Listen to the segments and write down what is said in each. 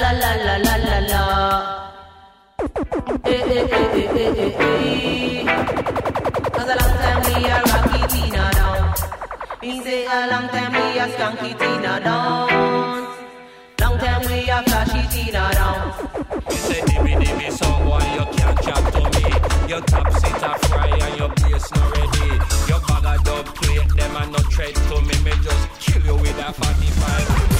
la la la la la la. Eh eh eh eh eh eh eh. Cause a long time we a rocky Tina down. Me say a long time we a skanky Tina down. Long time we a flashy Tina down. You say dimmy dimmy why you can't chat to me? Your top seat a fry and your bass not ready. Your bag of dub plate, them a no tread to me. Me just kill you with a 45.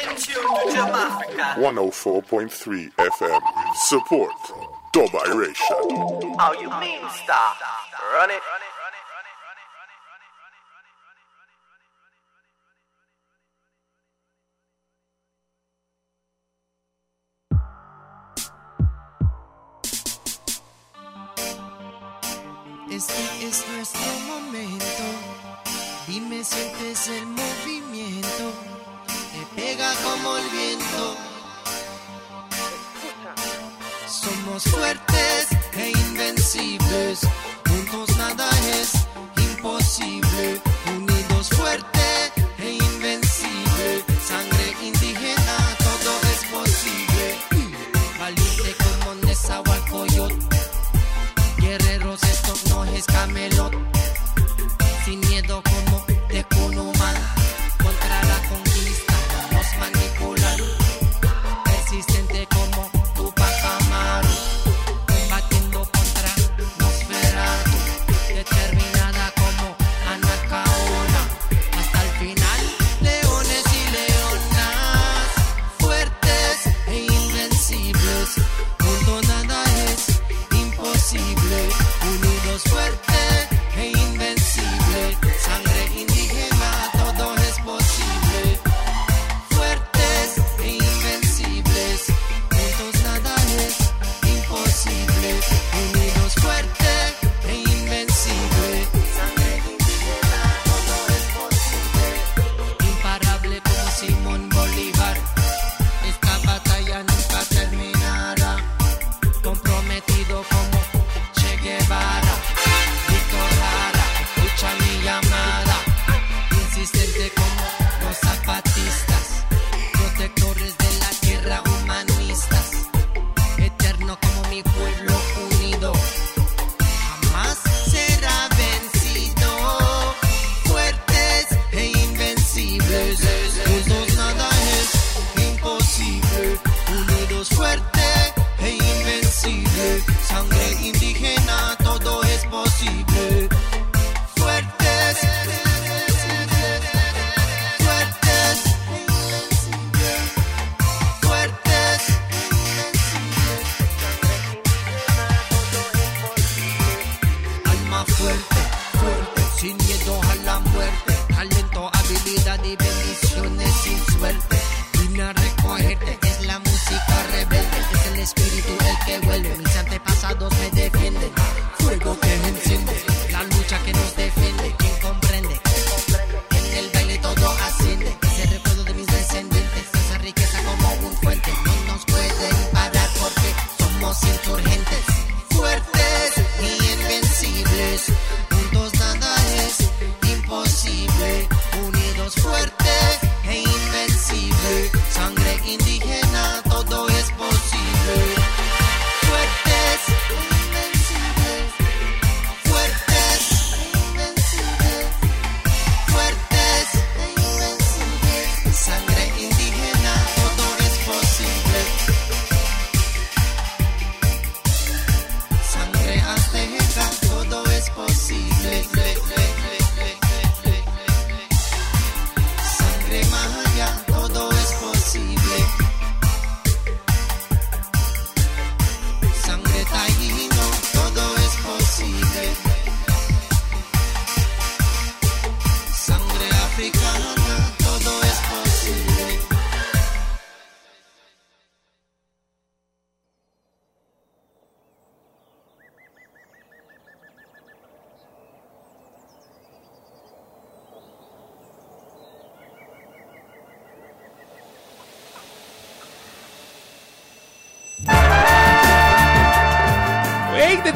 104.3 FM. Support. Dub Iration. How you mean stop? Run it. Este es nuestro momento. Dime, sientes el movimiento. Pega como el viento. Somos fuertes e invencibles. Juntos nada es imposible. Unidos fuerte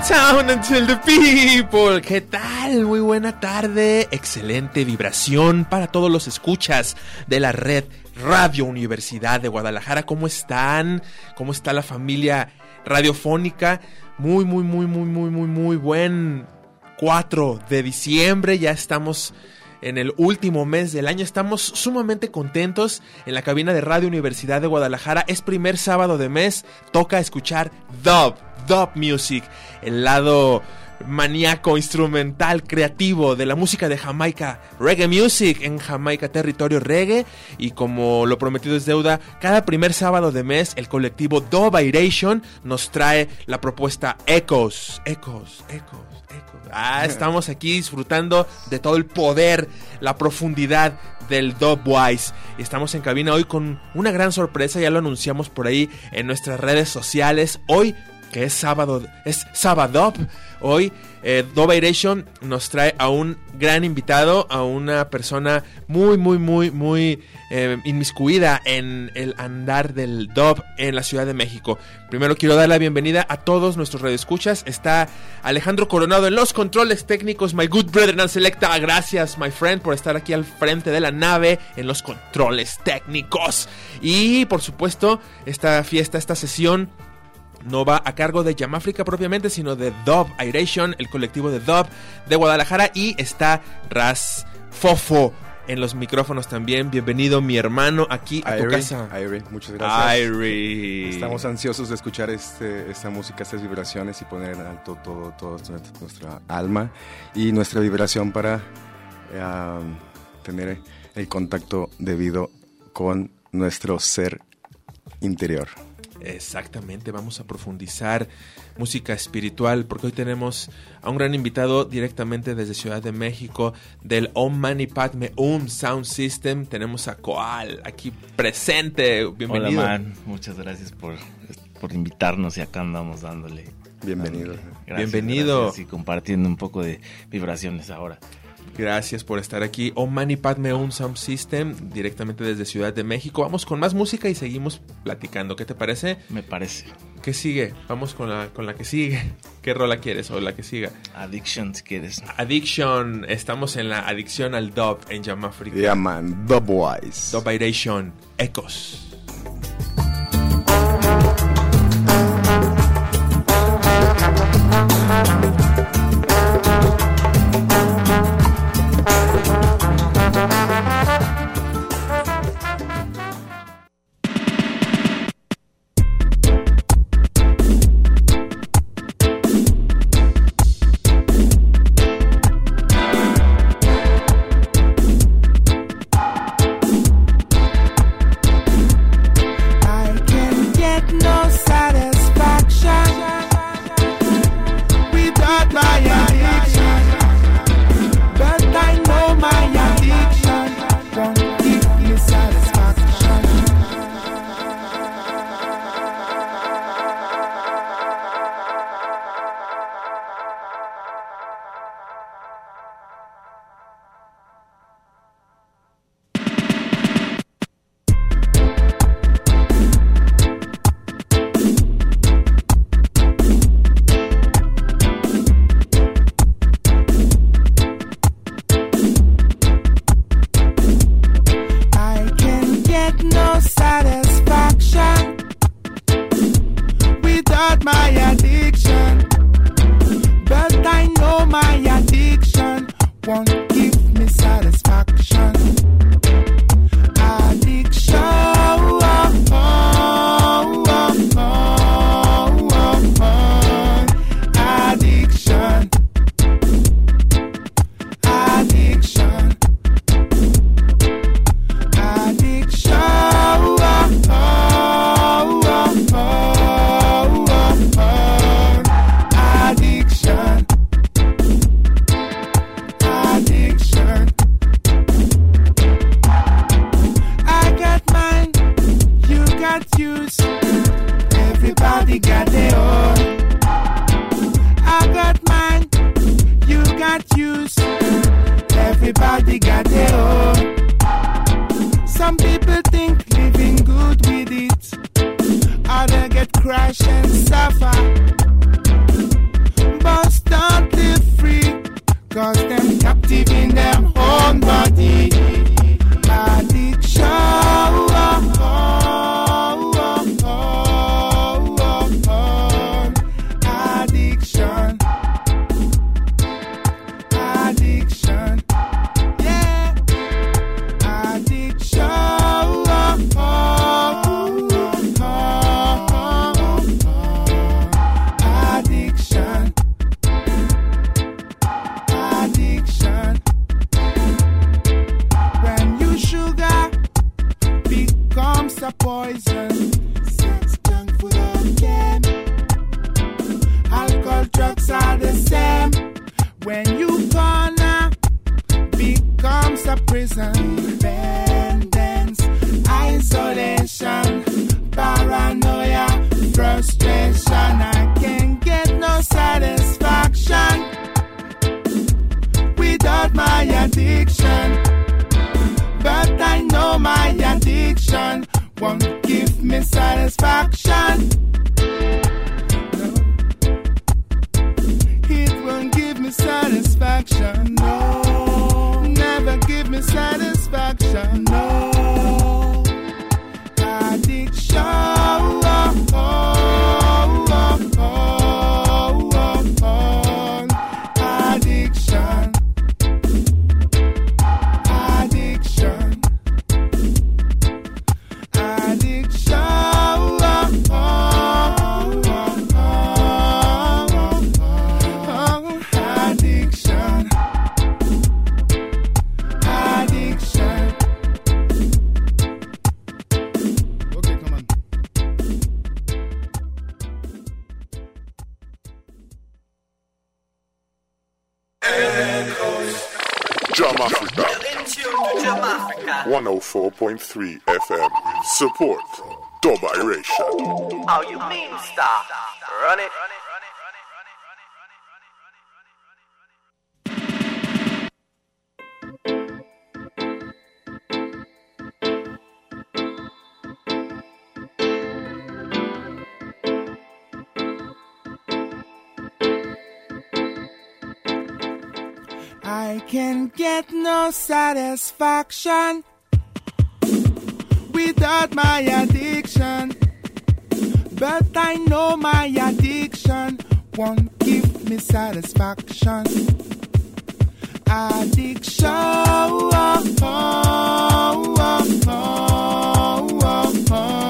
sound until the people. ¿Qué tal? Muy buena tarde. Excelente vibración para todos los escuchas de la red Radio Universidad de Guadalajara. ¿Cómo están? ¿Cómo está la familia radiofónica? Muy, muy, muy, muy, muy, muy, muy buen 4 de diciembre. Ya estamos en el último mes del año. Estamos sumamente contentos en la cabina de Radio Universidad de Guadalajara. Es primer sábado de mes. Toca escuchar Dub, Dub Music, el lado maníaco, instrumental, creativo de la música de Jamaica, reggae music en Jamaica, territorio reggae. Y como lo prometido es deuda, cada primer sábado de mes el colectivo Dub Iration nos trae la propuesta Echoes, Echoes, Echoes. Echoes. Ah, estamos aquí disfrutando de todo el poder, la profundidad del Dubwise. Y estamos en cabina hoy con una gran sorpresa, ya lo anunciamos por ahí en nuestras redes sociales. Hoy que es sábado, es sábado. Hoy eh, Dubairation nos trae a un gran invitado, a una persona muy, muy, muy, muy eh, inmiscuida en el andar del dub en la Ciudad de México. Primero quiero dar la bienvenida a todos nuestros radioescuchas. Está Alejandro Coronado en los controles técnicos, my good brother and selecta. Gracias, my friend, por estar aquí al frente de la nave en los controles técnicos. Y por supuesto, esta fiesta, esta sesión no va a cargo de Yamáfrica propiamente, sino de Dub Iration, el colectivo de Dub de Guadalajara. Y está Raz Fofo en los micrófonos también. Bienvenido, mi hermano, aquí a tu casa. Irie, muchas gracias. Irie. Estamos ansiosos de escuchar este, esta música, estas vibraciones y poner en alto todo, todo nuestra, nuestra alma y nuestra vibración para eh, tener el contacto debido con nuestro ser interior. Exactamente, vamos a profundizar música espiritual porque hoy tenemos a un gran invitado directamente desde Ciudad de México del Om Mani Padme Um Sound System. Tenemos a Koal aquí presente. Bienvenido. Hola, man. Muchas gracias por, por invitarnos y acá andamos dándole. Bienvenido. Gracias, Bienvenido. gracias, y compartiendo un poco de vibraciones ahora. Gracias por estar aquí. Om Mani Padme Um Sound System directamente desde Ciudad de México. Vamos con más música y seguimos platicando. ¿Qué te parece? Me parece. ¿Qué sigue? Vamos con la, con la que sigue. ¿Qué rola quieres o la que siga? Addiction, si quieres. Addiction. Estamos en la adicción al dub en Jamafrica. Yeah, man, Dubwise. Dubairation. Ecos. Jam Africa. 104.3 FM. Support Dub Iration. How you mean stop? Run it. Can get no satisfaction without my addiction. But I know my addiction won't give me satisfaction. Addiction. Oh, oh, oh, oh, oh, oh. oh.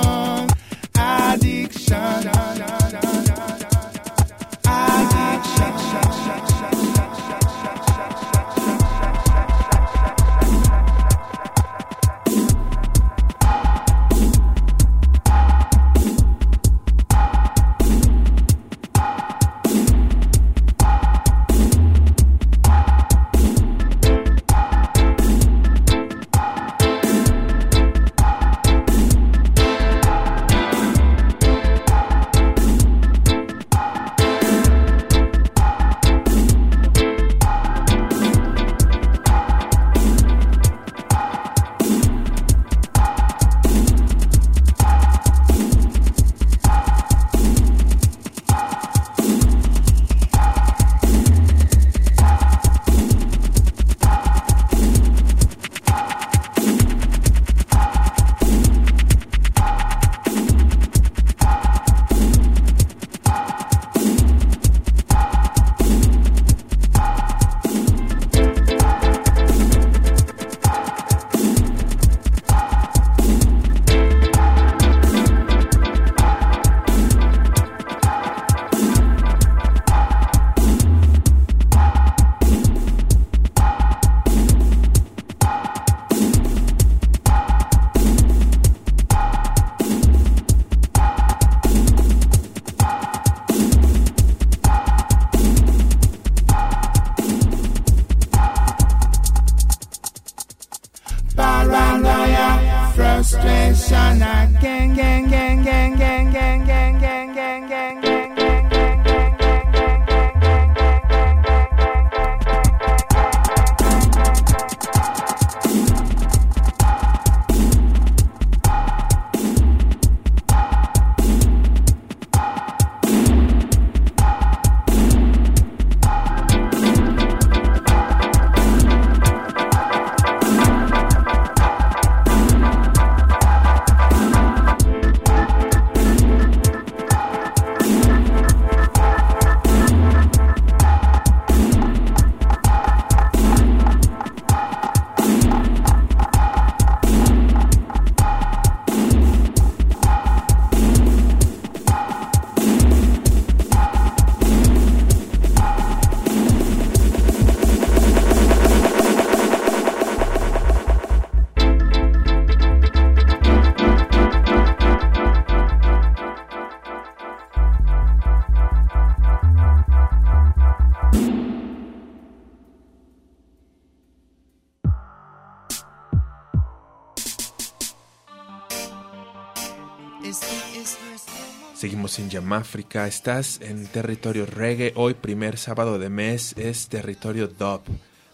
Yamáfrica, estás en territorio reggae, hoy primer sábado de mes es territorio dub,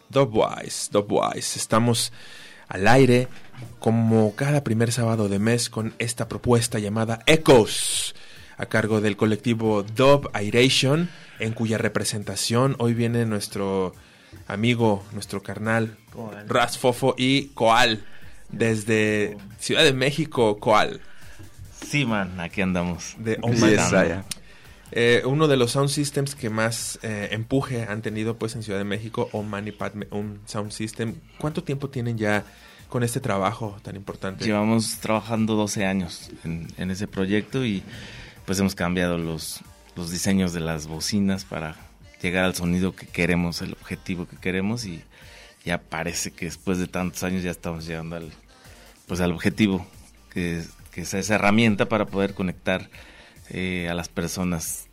dubwise, dubwise, estamos al aire como cada primer sábado de mes con esta propuesta llamada Echoes, a cargo del colectivo Dub Iration, en cuya representación hoy viene nuestro amigo, nuestro carnal. Rasfofo y Coal, desde Ciudad de México, Coal. Sí, man, aquí andamos. de Oman. estamos. Eh, uno de los sound systems que más eh, empuje han tenido pues en Ciudad de México, Oman y Padme, un sound system. ¿Cuánto tiempo tienen ya con este trabajo tan importante? Llevamos trabajando 12 años en, en ese proyecto y pues hemos cambiado los, los diseños de las bocinas para llegar al sonido que queremos, el objetivo que queremos y ya parece que después de tantos años ya estamos llegando al, pues al objetivo, que, es- que es esa herramienta para poder conectar eh, a las personas,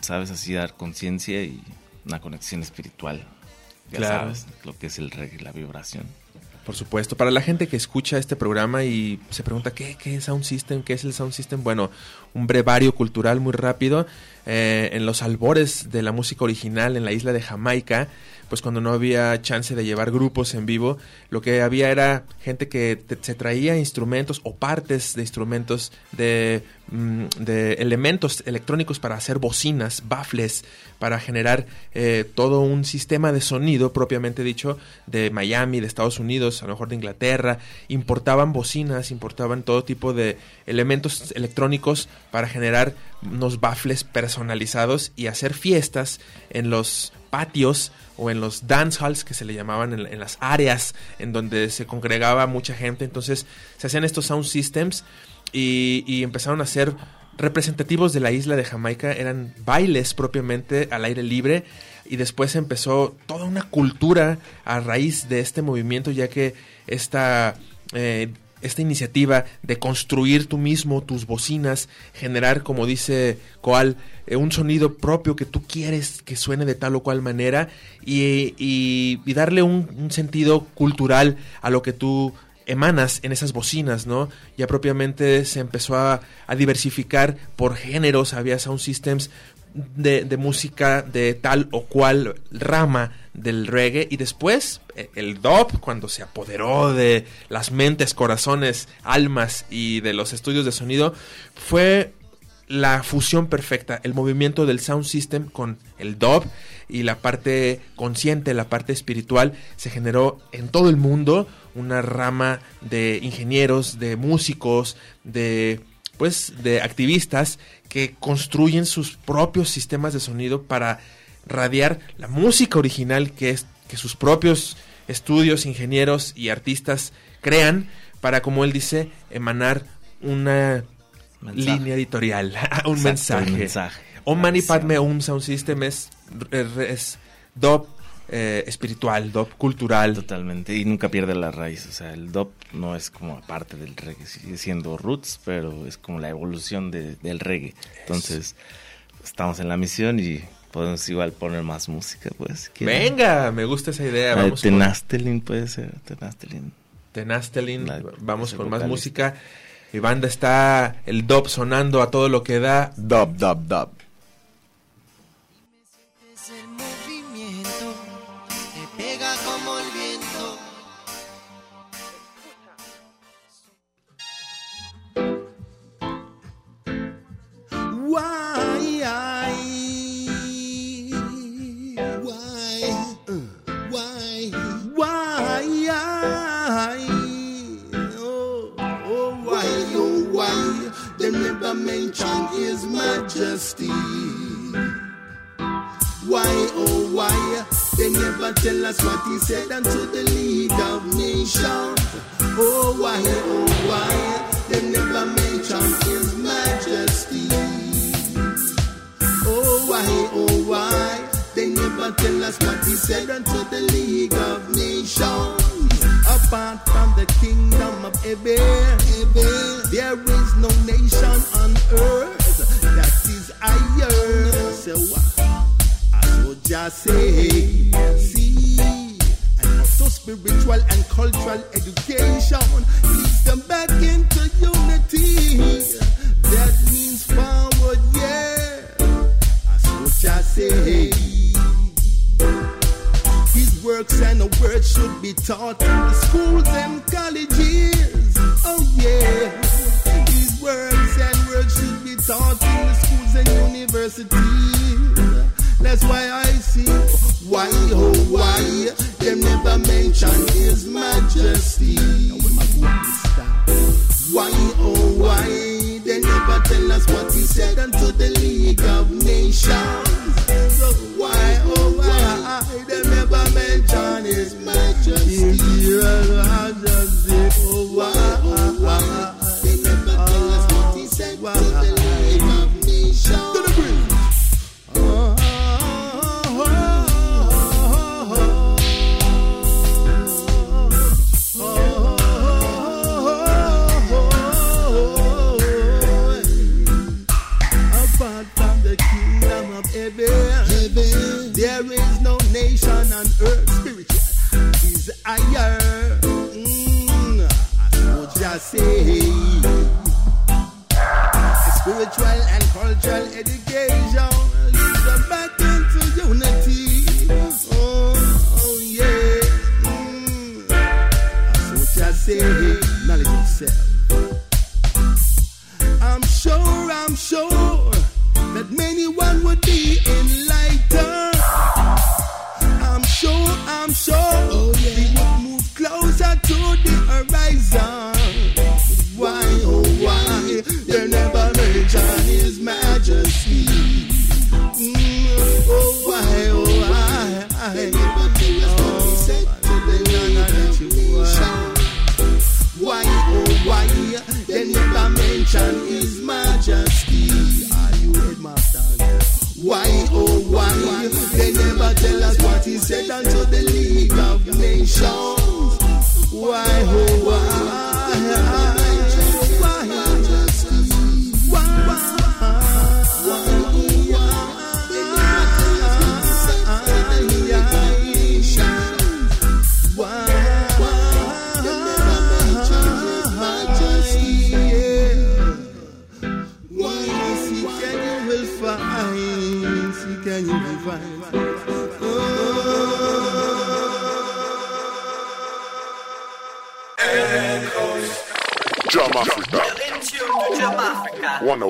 sabes, así dar conciencia y una conexión espiritual Ya Claro. sabes lo que es el reggae, la vibración. Por supuesto, para la gente que escucha este programa y se pregunta qué, qué es Sound System, qué es el Sound System, bueno, un brevario cultural muy rápido. Eh, en los albores de la música original en la isla de Jamaica, pues cuando no había chance de llevar grupos en vivo, lo que había era gente que te- se traía instrumentos o partes de instrumentos de, mm, elementos electrónicos para hacer bocinas, baffles, para generar eh, todo un sistema de sonido propiamente dicho de Miami, de Estados Unidos, a lo mejor de Inglaterra. Importaban bocinas, importaban todo tipo de elementos electrónicos para generar unos baffles personalizados y hacer fiestas en los patios o en los dance halls que se le llamaban en, las áreas en donde se congregaba mucha gente. Entonces se hacían estos sound systems y, y empezaron a ser representativos de la isla de Jamaica. Eran bailes propiamente al aire libre y después empezó toda una cultura a raíz de este movimiento ya que esta... eh, esta iniciativa de construir tú mismo tus bocinas, generar, como dice Coal, eh, un sonido propio que tú quieres que suene de tal o cual manera y, y- darle un, un sentido cultural a lo que tú emanas en esas bocinas, ¿no? Ya propiamente se empezó a, a diversificar por géneros, había sound systems de, música de tal o cual rama del reggae. Y después eh, el dub cuando se apoderó de las mentes, corazones, almas y de los estudios de sonido fue la fusión perfecta, el movimiento del sound system con el dub y la parte consciente, la parte espiritual, se generó en todo el mundo una rama de ingenieros, de músicos, de pues de activistas que construyen sus propios sistemas de sonido para radiar la música original que es que sus propios estudios, ingenieros y artistas crean para como él dice emanar una Mensaje. línea editorial, un Exacto, mensaje. un mensaje. Om Mani Visión. Padme Hum Sound System es, es dub eh, espiritual, dub cultural. Totalmente, y nunca pierde la raíz. O sea, el dub no es como aparte del reggae, sigue siendo roots, pero es como la evolución de- del reggae. Entonces, estamos en la misión y podemos igual poner más música, pues. si. Venga, me gusta esa idea. La Vamos Tenastelin puede ser, Tenastelin. Tenastelin, La- vamos con más música. Mi banda está el dub sonando a todo lo que da. Dub, dub, dub. Us what He said unto the League of Nations. Oh, why? Oh, why? They never mention His Majesty. Oh why, oh why They never tell us what he said unto the League of Nations Apart from the kingdom of Eber, There is no nation on earth That is higher So? I would just say spiritual and cultural education leads them back into unity. That means forward, yeah. That's what I say. His works and the words should be taught in the schools and never tell us what He said unto the League of Nations. Why, oh why,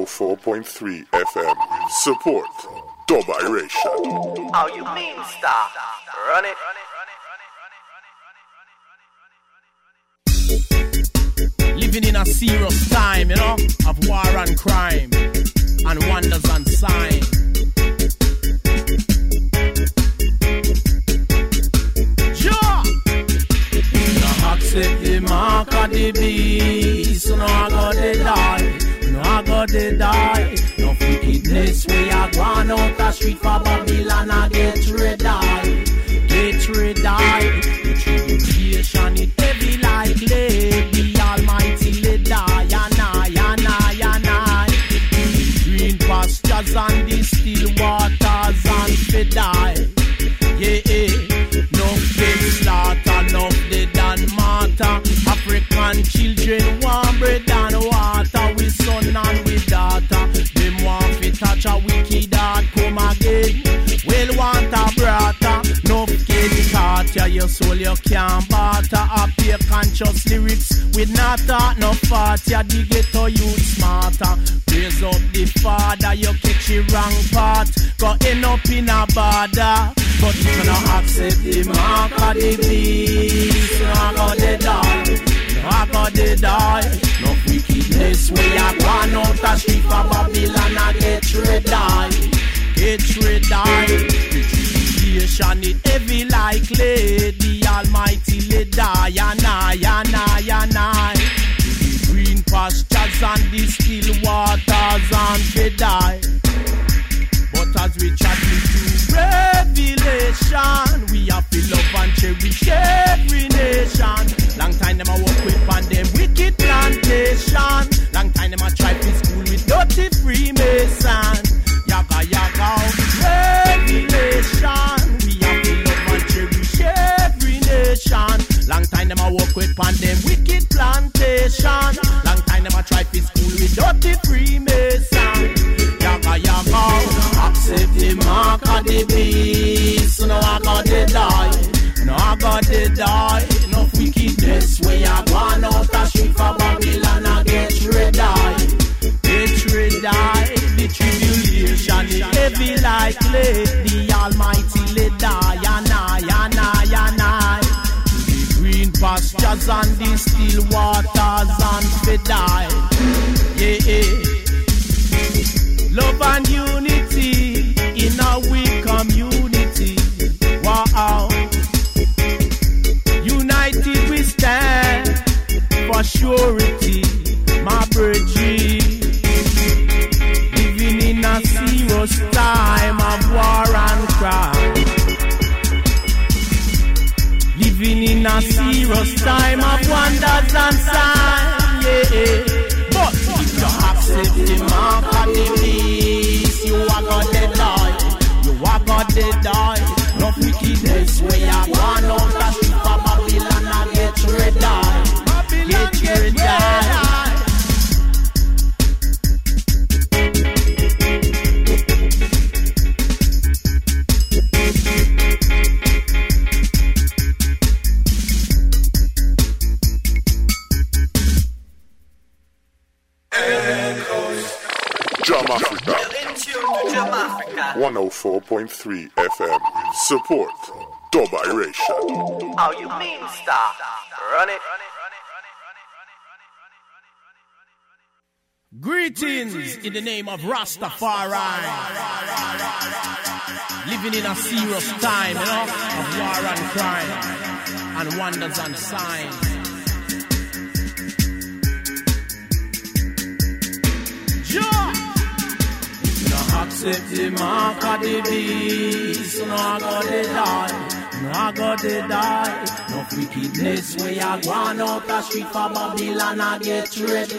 104.3 FM. Support. Dubiration. How you mean stop? Run it. Living in a serious time, you know, of war and crime, and wonders and signs. Sure. No accept the mark of the beast, no I got to die, no I to die. No wickedness we are going out the street for Babylon, I get rid of, get rid of. The tribulation it heavy like lead, the Almighty lay die, and I, and I, and I. Green pastures and still waters and fi die. Yeah, yeah. No get slaughter, no dead and matter. African children want bread and touch a wicked heart come again. Well want a brother, no get caught ya your soul you can't barter. Up your conscious lyrics with not thought no fart ya the ghetto youth smarter. Raise up the father, you catch the wrong part. Go end up in a border. But you cannot accept the mark of the beast. I got the die. I got the die. Wickedness we are gone out the street for Babylon. I get rid die. Get rid. The tribulation it heavy like lead. The Almighty lay die. And I, and I, and I. Green pastures and the still waters and die. But as we chat into revelation, we have to love and cherish every nation. Long time them a work with on them plantation. Long time them a try to school with dirty Freemason. Yaga yaga, revelation. We have to love and cherish every nation. Long time them a work with on them wicked plantation. Long time them a try to school with dirty Freemason. Yaga yaga, accept the mark of the beast. No, I got to die. No, I got to die. Heavy like lead. The Almighty lay die. And I, and I, and I. The green pastures and the still waters and fi die. Yeah. Love and unity in our we community. Wow. United we stand for surety, serious time of wonders and signs. Yeah. But if you accept the mark of the beast, you are gonna die. You are gonna die. 104.3 FM. Support Dubairation. How oh, you mean stop? Run it. Greetings in the name of Rastafari. Living in a serious time, you know, of war and crime, and wonders and signs. Accept the mark of the beast, no I go to die. No, I go to die. No wickedness where you go on out the street for Babylon. I get ready.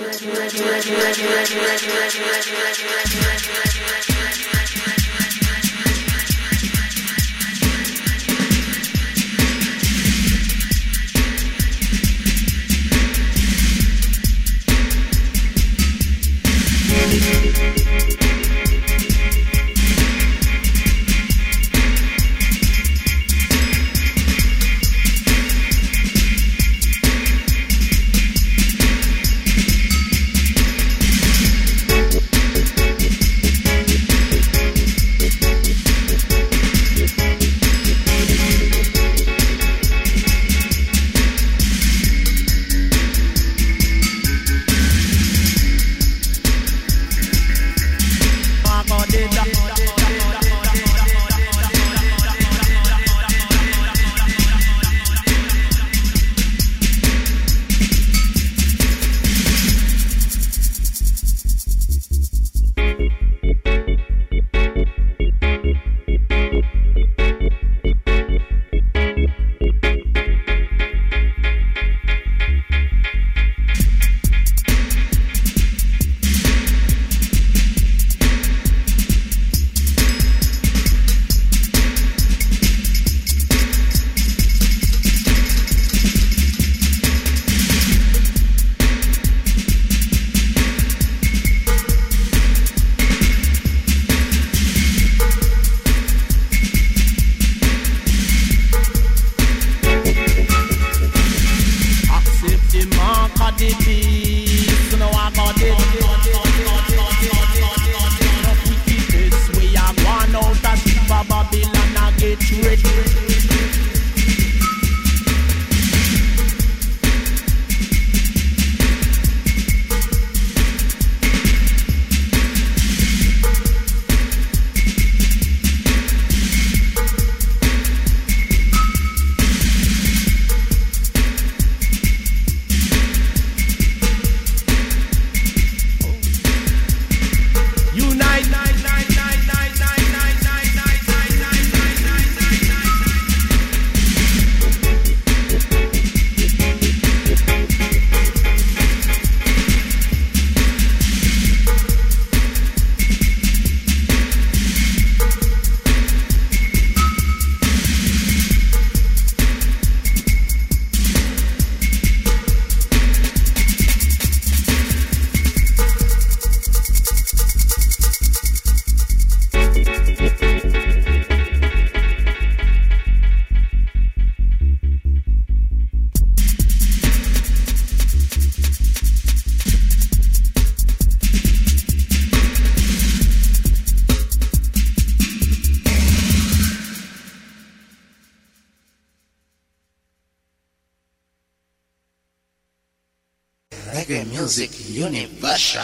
Reggae Music Universal.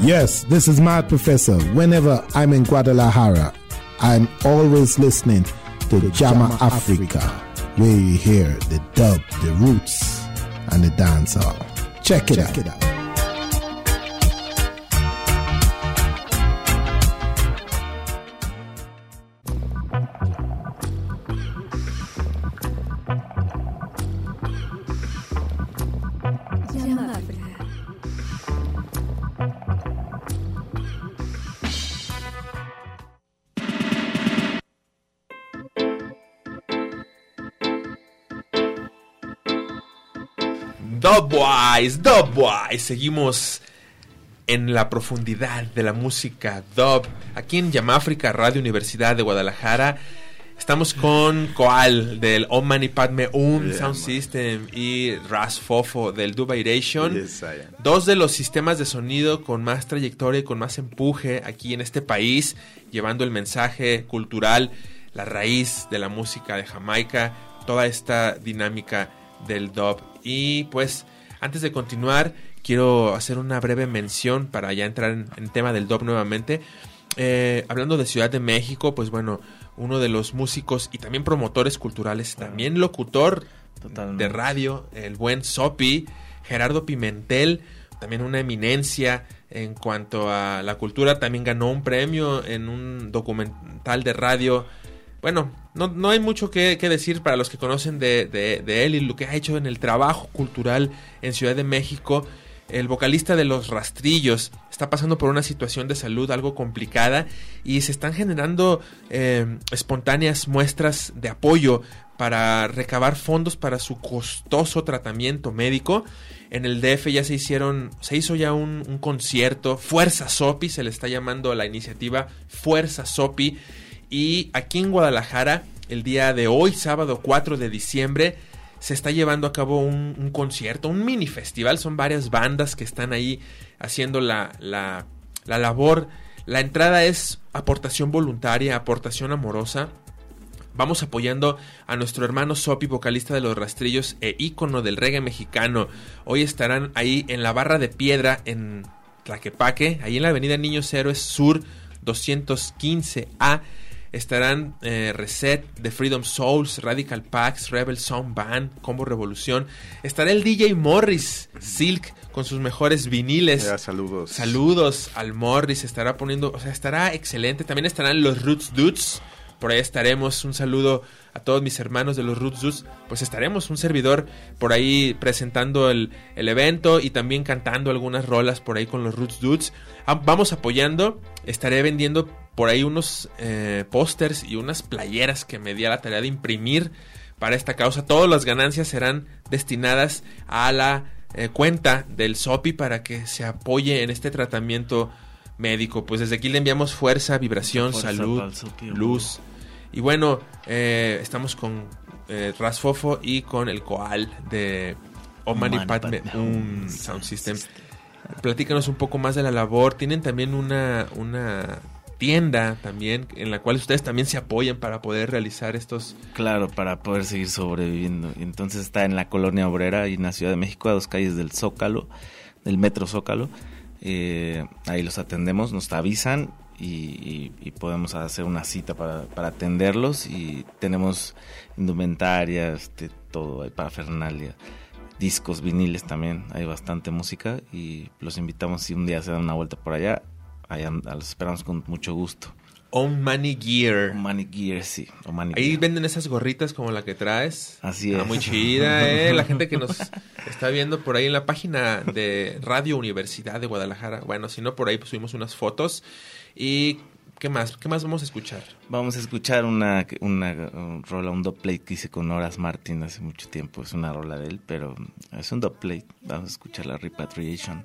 Yes, this is Mad Professor. Whenever I'm in Guadalajara, I'm always listening to Jama Africa, where you hear the dub, the roots, and the dancehall. Check it out. Dubwise, Dubwise. Seguimos en la profundidad de la música dub aquí en Yamáfrica Radio Universidad de Guadalajara Estamos con Koal del Om Mani Padme Um Yeah, Sound man. System y Ras Fofo del Dubairation. Yes. Dos de los sistemas de sonido con más trayectoria y con más empuje aquí en este país, llevando el mensaje cultural, la raíz de la música de Jamaica, toda esta dinámica del dub. Y pues, antes de continuar, quiero hacer una breve mención para ya entrar en, en tema del dub nuevamente. Eh, hablando de Ciudad de México, pues bueno, uno de los músicos y también promotores culturales, también locutor de radio, el buen Sopi, Gerardo Pimentel, también una eminencia en cuanto a la cultura, también ganó un premio en un documental de radio. Bueno, no, no hay mucho que, decir para los que conocen de, de- de él y lo que ha hecho en el trabajo cultural en Ciudad de México. El vocalista de Los Rastrillos está pasando por una situación de salud algo complicada y se están generando eh, espontáneas muestras de apoyo para recabar fondos para su costoso tratamiento médico. En el DF ya se hicieron, se hizo ya un, un concierto, Fuerza Sopi, se le está llamando a la iniciativa Fuerza Sopi. Y aquí en Guadalajara, el día de hoy, sábado 4 de diciembre, se está llevando a cabo un, concierto, un mini festival. Son varias bandas que están ahí haciendo la, la, la labor. La entrada es aportación voluntaria, aportación amorosa. Vamos apoyando a nuestro hermano Sopi, vocalista de Los Rastrillos e ícono del reggae mexicano. Hoy estarán ahí en la barra de piedra en Tlaquepaque, ahí en la avenida Niños Héroes Sur 215A. Estarán eh, Reset, The Freedom Souls, Radical Pax, Rebel Sound Band, Combo Revolución. Estará el DJ Morris Silk con sus mejores viniles. Ya, saludos. Saludos al Morris, estará poniendo, o sea, estará excelente. También estarán los Roots Dudes. Por ahí estaremos. Un saludo a todos mis hermanos de los Roots Dudes. Pues estaremos un servidor por ahí presentando el, el evento y también cantando algunas rolas por ahí con los Roots Dudes. Ah, Vamos apoyando. Estaré vendiendo por ahí unos eh, pósters y unas playeras que me di a la tarea de imprimir para esta causa. Todas las ganancias serán destinadas a la eh, cuenta del SOPI para que se apoye en este tratamiento médico. Pues desde aquí le enviamos fuerza, vibración, Fuerza salud, Sopi, luz. Y bueno, eh, estamos con Rasfofo y con el Koal de Omani Padme Sound System. Platícanos un poco más de la labor. Tienen también una, una tienda también en la cual ustedes también se apoyan para poder realizar estos Claro, para poder seguir sobreviviendo. Entonces está en la colonia obrera y en la Ciudad de México, a dos calles del Zócalo, del Metro Zócalo. Eh, ahí los atendemos, nos avisan y, podemos hacer una cita para, para atenderlos. Y tenemos indumentaria, este, todo, parafernalia, discos, viniles también, hay bastante música. Y los invitamos si un día se dan una vuelta por allá, allá los esperamos con mucho gusto. On Money Gear. On Money Gear, sí. On Money Ahí Gear. venden esas gorritas como la que traes. Así Ah, es. muy chida, ¿eh? La gente que nos está viendo por ahí en la página de Radio Universidad de Guadalajara. Bueno, si no, por ahí pues, subimos unas fotos. ¿Y qué más? ¿Qué más vamos a escuchar? Vamos a escuchar una, una rola, un dubplate que hice con Horas Martin hace mucho tiempo. Es una rola de él, pero es un dubplate. Vamos a escuchar la Repatriation.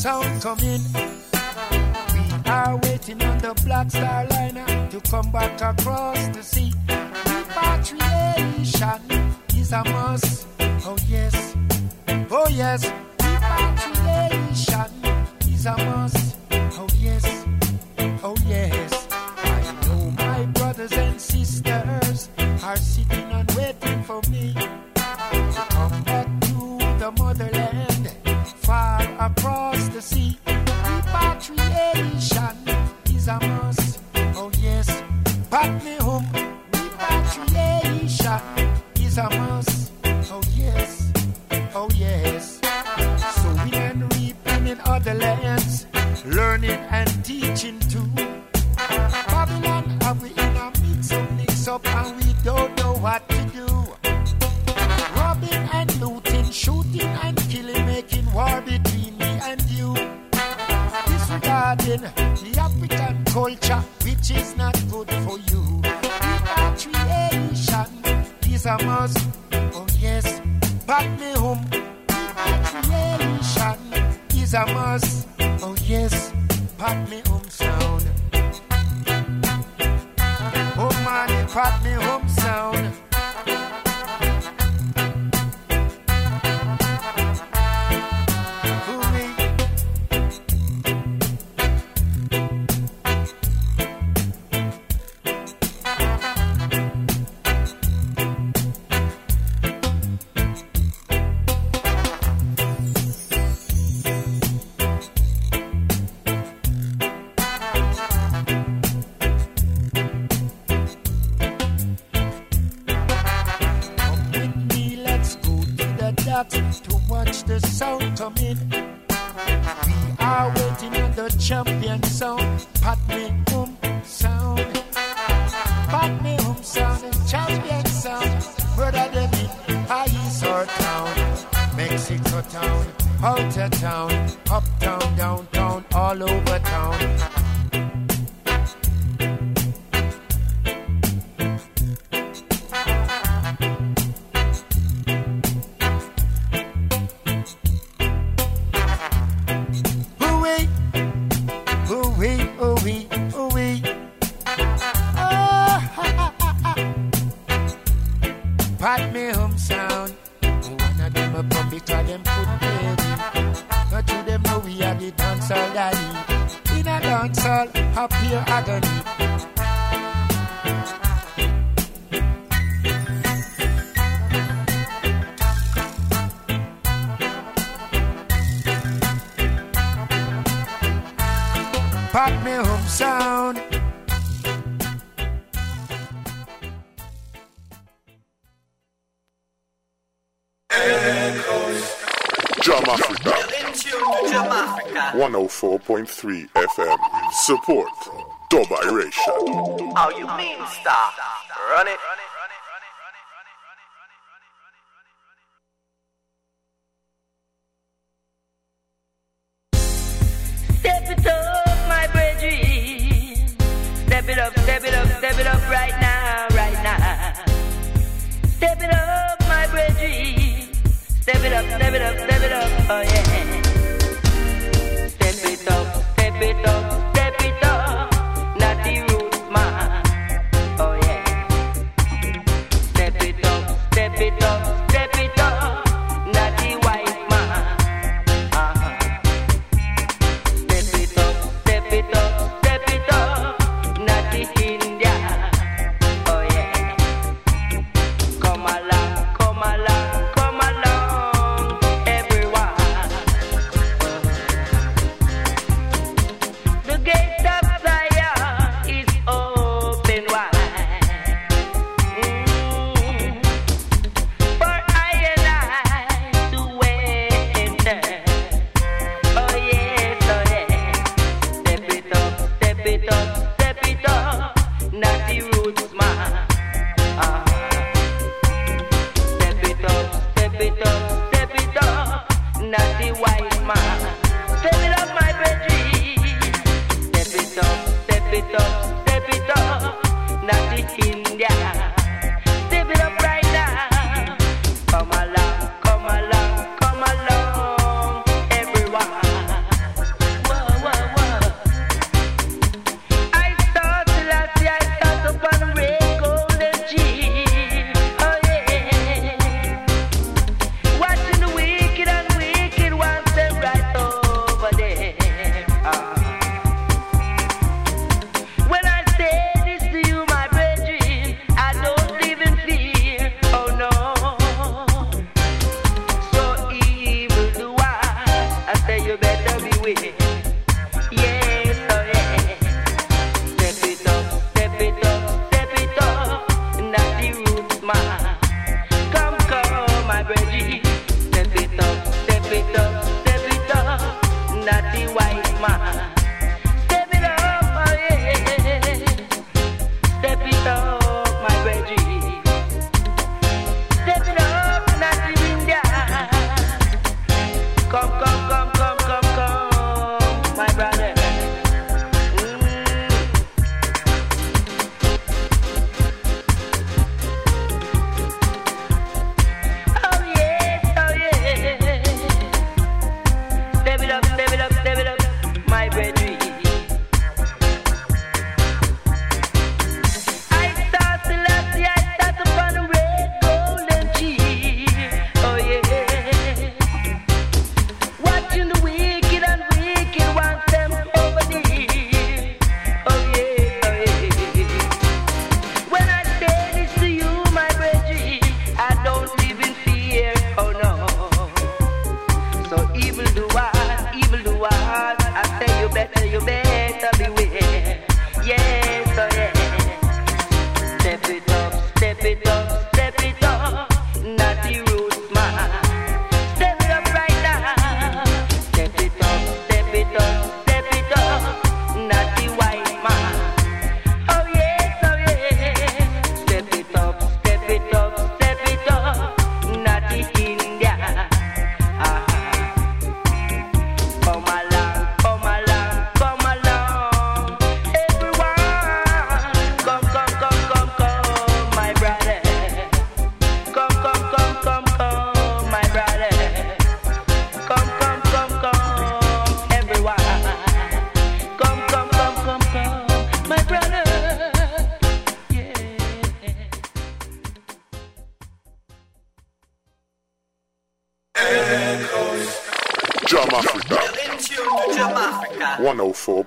sound come in. We are waiting on the Black Star Liner to come back across the sea. Repatriation is a must. Oh yes, oh yes. Repatriation is a must. 101.3 FM. Support Dub Iration. Oh, you mean stop. Run it. Step it up, my brethren. Step it up, step it up, step it up right now, right now. Step it up, my brethren. Step it up, step it up, step it up, oh yeah bit of.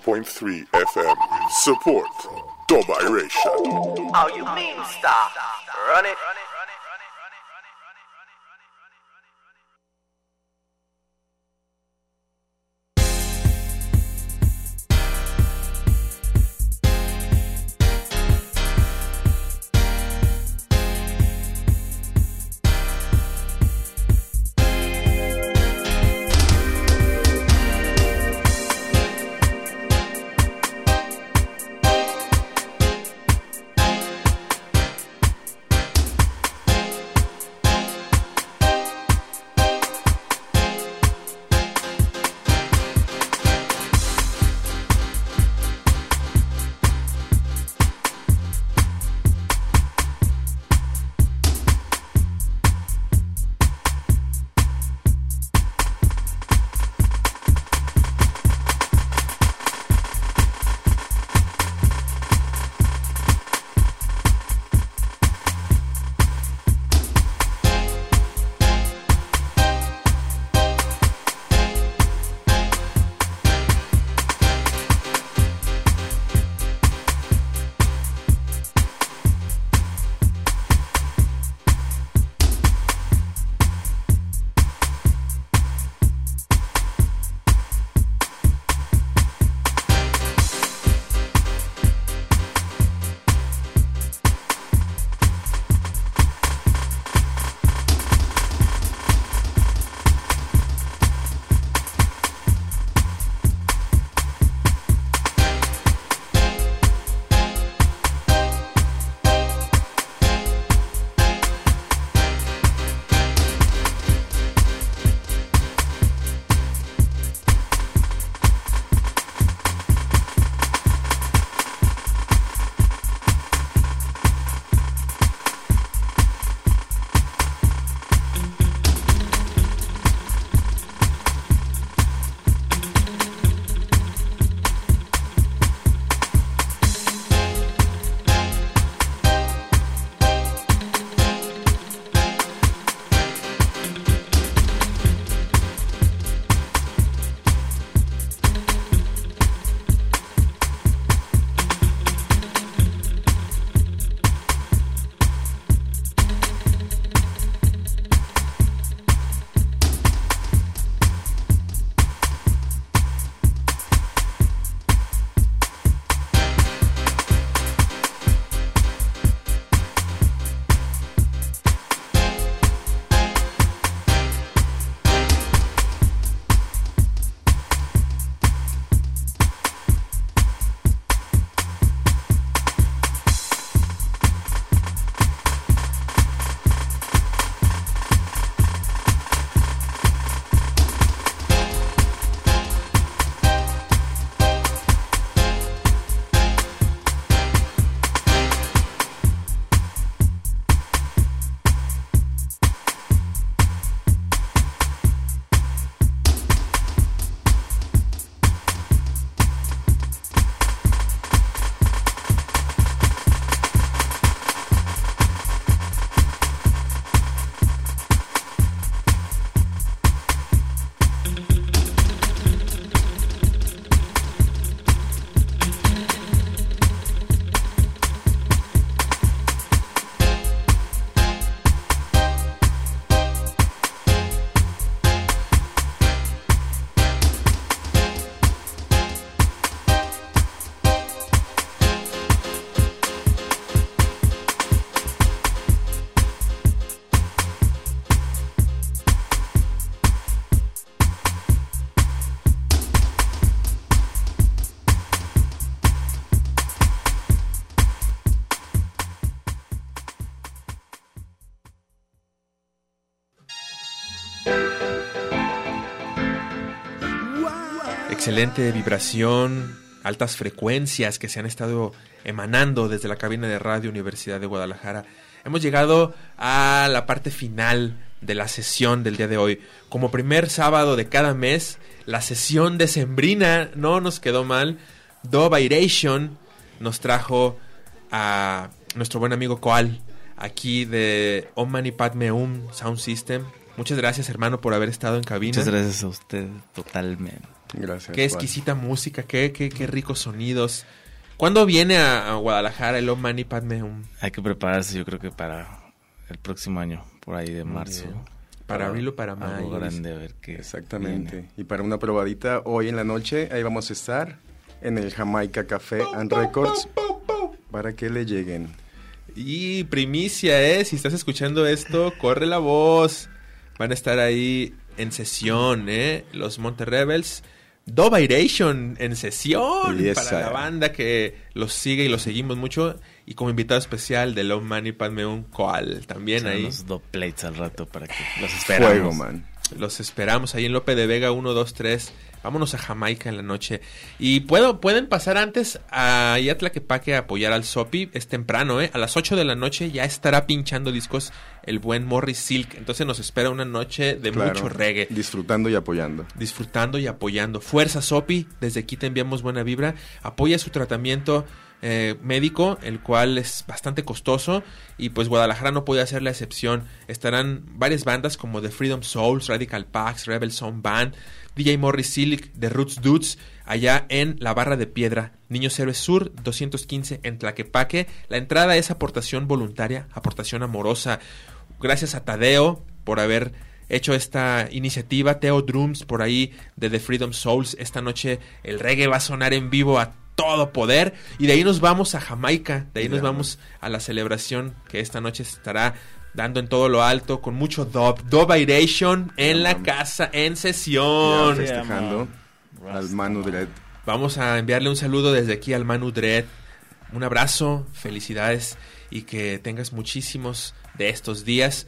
104.3 FM. Support Dubation. How oh, you mean stop? Run it. Excelente vibración, altas frecuencias que se han estado emanando desde la cabina de radio Universidad de Guadalajara. Hemos llegado a la parte final de la sesión del día de hoy. Como primer sábado de cada mes, la sesión decembrina no nos quedó mal. Do Vibration nos trajo a nuestro buen amigo Koal, aquí de Om Mani Padme Hum Sound System. Muchas gracias, hermano, por haber estado en cabina. Muchas gracias a usted, totalmente. Gracias. Qué Juan. exquisita música, qué, qué, qué ricos sonidos. ¿Cuándo viene a, a Guadalajara el Om Mani Padme Hum? Hay que prepararse, yo creo que para el próximo año, por ahí de marzo. bien. Para abril o para Algo mayo. grande, a ver qué. Exactamente. viene. Y para una probadita, hoy en la noche, ahí vamos a estar en el Jamaica Café and Records para que le lleguen. Y primicia, ¿eh? Si estás escuchando esto, corre la voz. Van a estar ahí en sesión, ¿eh? Los Monte Rebels. Doviration en sesión Yes, para la banda que los sigue y los seguimos mucho. Y como invitado especial de Love Money Padme Un Coal también ahí. unos plates al rato para que los esperamos. Fuego, man. Los esperamos ahí en Lope de Vega 1, 2, 3. Vámonos a Jamaica en la noche. Y puedo, pueden pasar antes a Tlaquepaque a apoyar al Sopi. Es temprano, ¿eh? A las 8 de la noche ya estará pinchando discos el buen Morris Silk. Entonces nos espera una noche de Claro. mucho reggae. Disfrutando y apoyando. Disfrutando y apoyando. Fuerza Sopi, desde aquí te enviamos buena vibra. Apoya su tratamiento eh, médico, el cual es bastante costoso. Y pues Guadalajara no puede hacer la excepción. Estarán varias bandas como The Freedom Souls, Radical Pax, Rebel Sound Band, DJ Morris Silic, The Roots Dudes, allá en la Barra de Piedra, Niños Héroes Sur 215 en Tlaquepaque. La entrada es aportación voluntaria, aportación amorosa. Gracias a Tadeo por haber hecho esta iniciativa. Teo Drums por ahí de The Freedom Souls. Esta noche el reggae va a sonar en vivo a todo poder. Y de ahí nos vamos a Jamaica. De ahí nos vamos a la celebración que esta noche estará dando en todo lo alto con mucho dub. Dubiration en la casa en sesión. festejando al Manu Dread. Vamos a enviarle un saludo desde aquí al Manu Dread. Un abrazo, felicidades y que tengas muchísimos de estos días.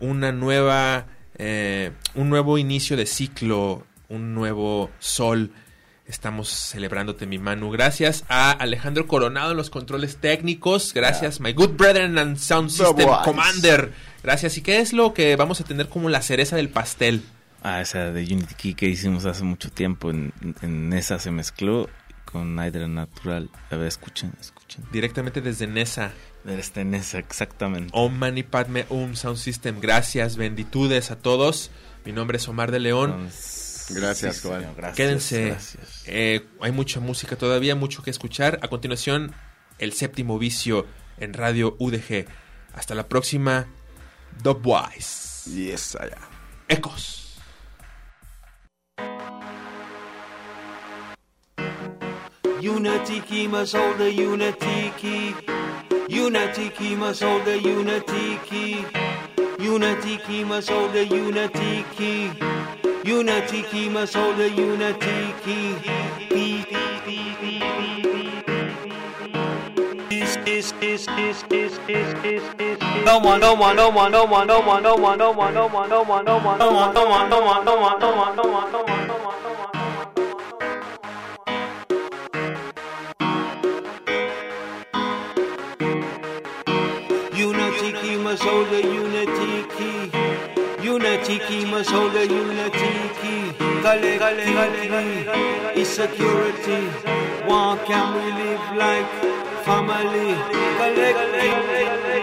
Una nueva, eh, un nuevo inicio de ciclo, un nuevo sol. Estamos celebrándote, mi Manu. Gracias a Alejandro Coronado en los controles técnicos. Gracias, my good brethren and sound system commander. Gracias. ¿Y qué es lo que vamos a tener como la cereza del pastel? Ah, esa de Unity Key que hicimos hace mucho tiempo. En, en esa se mezcló con Hydra Natural. A ver, escuchen, escuchen. Directamente desde Nesa. Desde Nesa, exactamente. Om Mani Padme Um Sound System. Gracias, benditudes a todos. Mi nombre es Omar de León. Gracias, Sí, Juan. gracias, Quédense. gracias. Eh, hay mucha música todavía, mucho que escuchar. A continuación, el séptimo vicio en Radio UDG. Hasta la próxima. Dubwise. Yes, allá. Ecos. Unity key must hold the unity key. Unity key must hold the unity key. Unity key must hold the unity key. Unity hold the unity P, This, this, this, this, this, this, this, this. No one, no one, no one, no one, no one, no one, no one, no one, no one, no one, no one, no one, no one, no one, no one, no one, no one, tiki, must hold a unitiki. Gale, gale, gale, insecurity. Why can't we live like family? Gale, gale, gale.